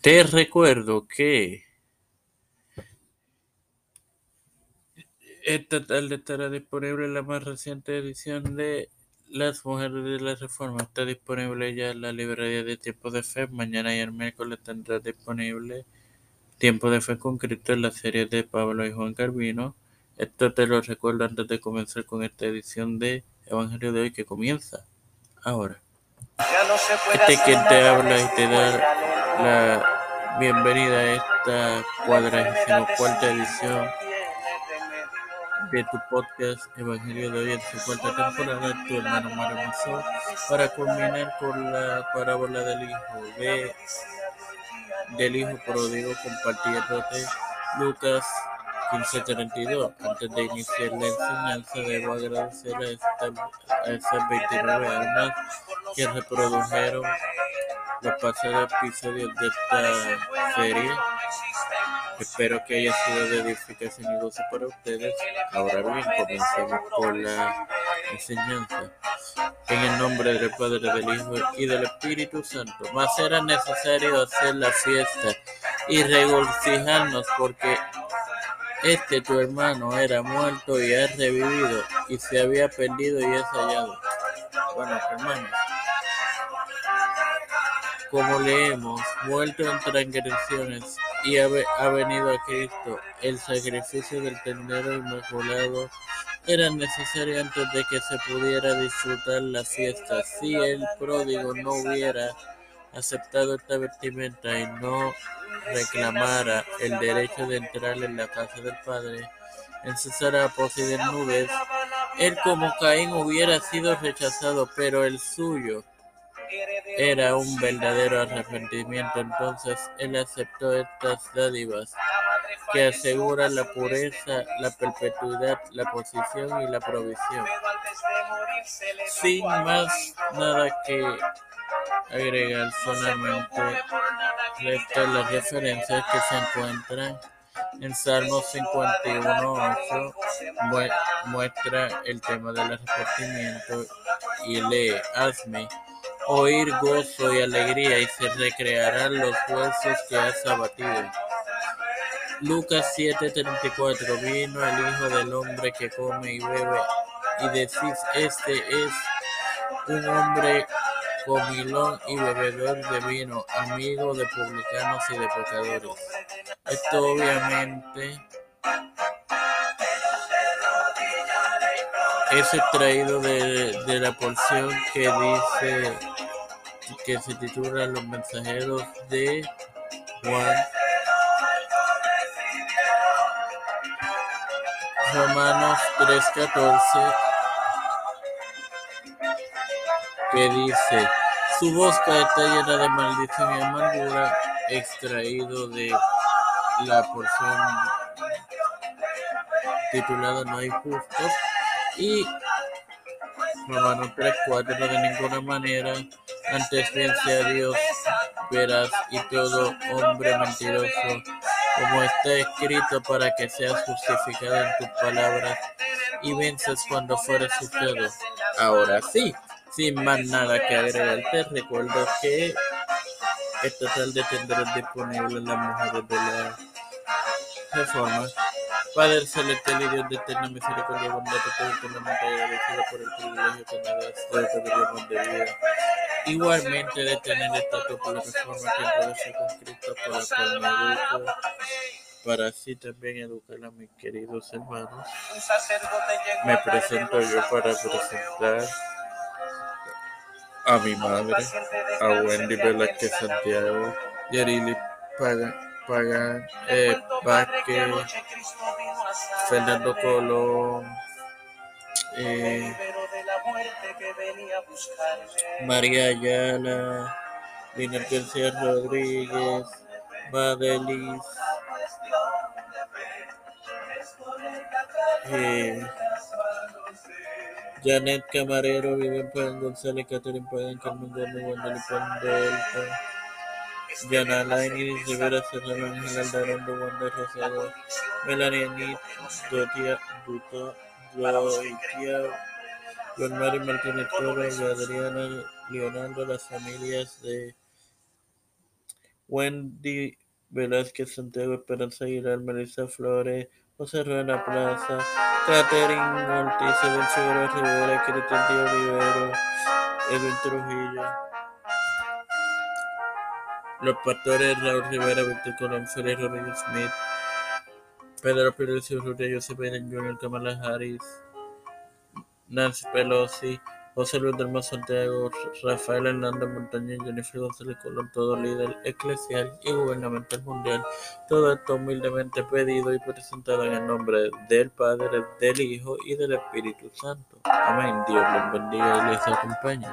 Te recuerdo que esta tarde estará disponible la más reciente edición de Las Mujeres de la Reforma. Está disponible ya en la librería de Tiempo de Fe. Mañana y el miércoles tendrá disponible Tiempo de Fe con Cristo en la serie de Pablo y Juan Calvino. Esto te lo recuerdo antes de comenzar con esta edición de Evangelio de hoy que comienza ahora. Este es quien te habla y te da bienvenida a esta cuadragésima cuarta edición de tu podcast Evangelio de hoy en su cuarta temporada, tu hermano Mario para culminar con la parábola del hijo de del hijo pródigo compartiéndote Lucas 15:32. Antes de iniciar la enseñanza, debo agradecer a, esta, a esas 29 almas que reprodujeron los pasados episodios de esta serie. Espero que haya sido de edificación y gozo para ustedes. Ahora bien, comencemos con la enseñanza. En el nombre del Padre, del Hijo y del Espíritu Santo. Mas era necesario hacer la fiesta y regocijarnos porque este tu hermano era muerto y ha revivido y se había perdido y es hallado. Bueno, hermanos, como leemos, muerto en transgresiones y ha, venido a Cristo, el sacrificio del tendero inmaculado era necesario antes de que se pudiera disfrutar la fiesta. Si el pródigo no hubiera aceptado esta vestimenta y no reclamara el derecho de entrar en la casa del Padre en su zaraposa y desnudez, él como Caín hubiera sido rechazado, pero el suyo era un verdadero arrepentimiento. Entonces él aceptó estas dádivas que aseguran la pureza, la perpetuidad, la posición y la provisión. Sin más nada que agregar, solamente resta las referencias que se encuentran en Salmo 51.8 muestra el tema del arrepentimiento y lee, hazme oír gozo y alegría y se recrearán los huesos que has abatido. Lucas 7:34 Vino el Hijo del Hombre que come y bebe y decís, este es un hombre comilón y bebedor de vino, amigo de publicanos y de pecadores. Esto obviamente es extraído de, de la porción que dice que se titula Los mensajeros de Juan. Romanos 3:14 que dice, su boca está llena de maldición y amargura, extraído de la porción titulada No hay justos, y Romanos 3.4 de ninguna manera, antes bien sea Dios verás y todo hombre mentiroso, como está escrito para que seas justificado en tus palabras y vences cuando fueres juzgado. Ahora sí, sin más nada que agregar, te recuerdo que esta tarde tendrás disponible las mujeres de la reforma. Padre celestial y Dios de eterna misericordia y bondad, estoy eternamente agradecido por el privilegio que me das de tener de vida. Igualmente de tener esta plataforma que introduce con Cristo para cual me educo, para así también educar a mis queridos hermanos. Me presento yo para presentar a mi madre, a Wendy Velázquez Santiago, Yarili Pagan, Pagan eh, Vázquez, Fernando Colón, eh, María Ayala, Lina García Rodríguez, Madelis, eh, Janet Camarero, Vivian Pagan González, Catherine Pagan, Carmen Gómez, Pandolfo, Yana Laini, Rivera Serrano, Ángel Aldarondo, Wanda Rosado, Melanie Anit, Dotia, Duto, Doitia, Juan Mari Martínez Torres, Adriana Leonardo, las familias de Wendy Velázquez, Santiago Esperanza Aguilar, Melissa Flores, José Rueda Plaza, Catherine Ortiz, Figueroa Rivera, Cristian Olivero, Edwin Trujillo. Los pastores Raúl Rivera, Víctor Colón, Félix Rodríguez Smith, Pedro Pérez Joseph Biden Jr., Kamala Harris, Nancy Pelosi, José Luis del Santiago, Rafael Hernández Montañez, Jennifer González Colón, todo líder eclesial y gubernamental mundial. Todo esto humildemente pedido y presentado en el nombre del Padre, del Hijo y del Espíritu Santo. Amén. Dios los bendiga y les acompañe.